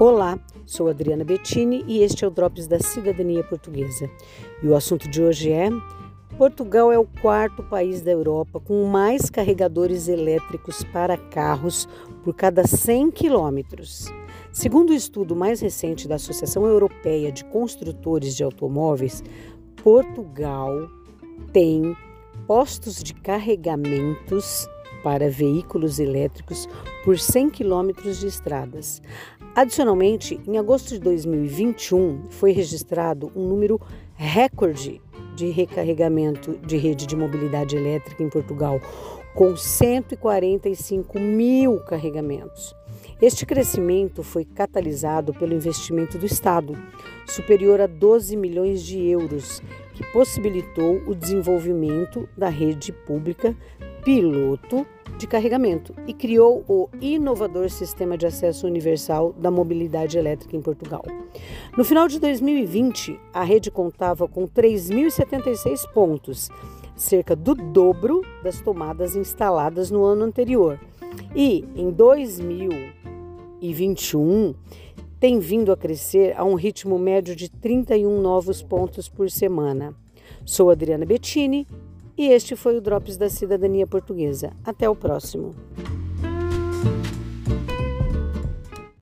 Olá, sou Adriana Bettini e este é o Drops da Cidadania Portuguesa. E o assunto de hoje é: Portugal é o quarto país da Europa com mais carregadores elétricos para carros por cada 100 quilômetros. Segundo o estudo mais recente da Associação Europeia de Construtores de Automóveis, Portugal tem postos de carregamentos para veículos elétricos por 100 quilômetros de estradas. Adicionalmente, em agosto de 2021, foi registrado um número recorde de recarregamento de rede de mobilidade elétrica em Portugal, com 145 mil carregamentos. Este crescimento foi catalisado pelo investimento do Estado, superior a 12 milhões de euros, que possibilitou o desenvolvimento da rede pública piloto de carregamento e criou o inovador Sistema de Acesso Universal da Mobilidade Elétrica em Portugal. No final de 2020, a rede contava com 3.076 pontos, cerca do dobro das tomadas instaladas no ano anterior. E em 2021, tem vindo a crescer a um ritmo médio de 31 novos pontos por semana. Sou Adriana Bettini e este foi o Drops da Cidadania Portuguesa. Até o próximo.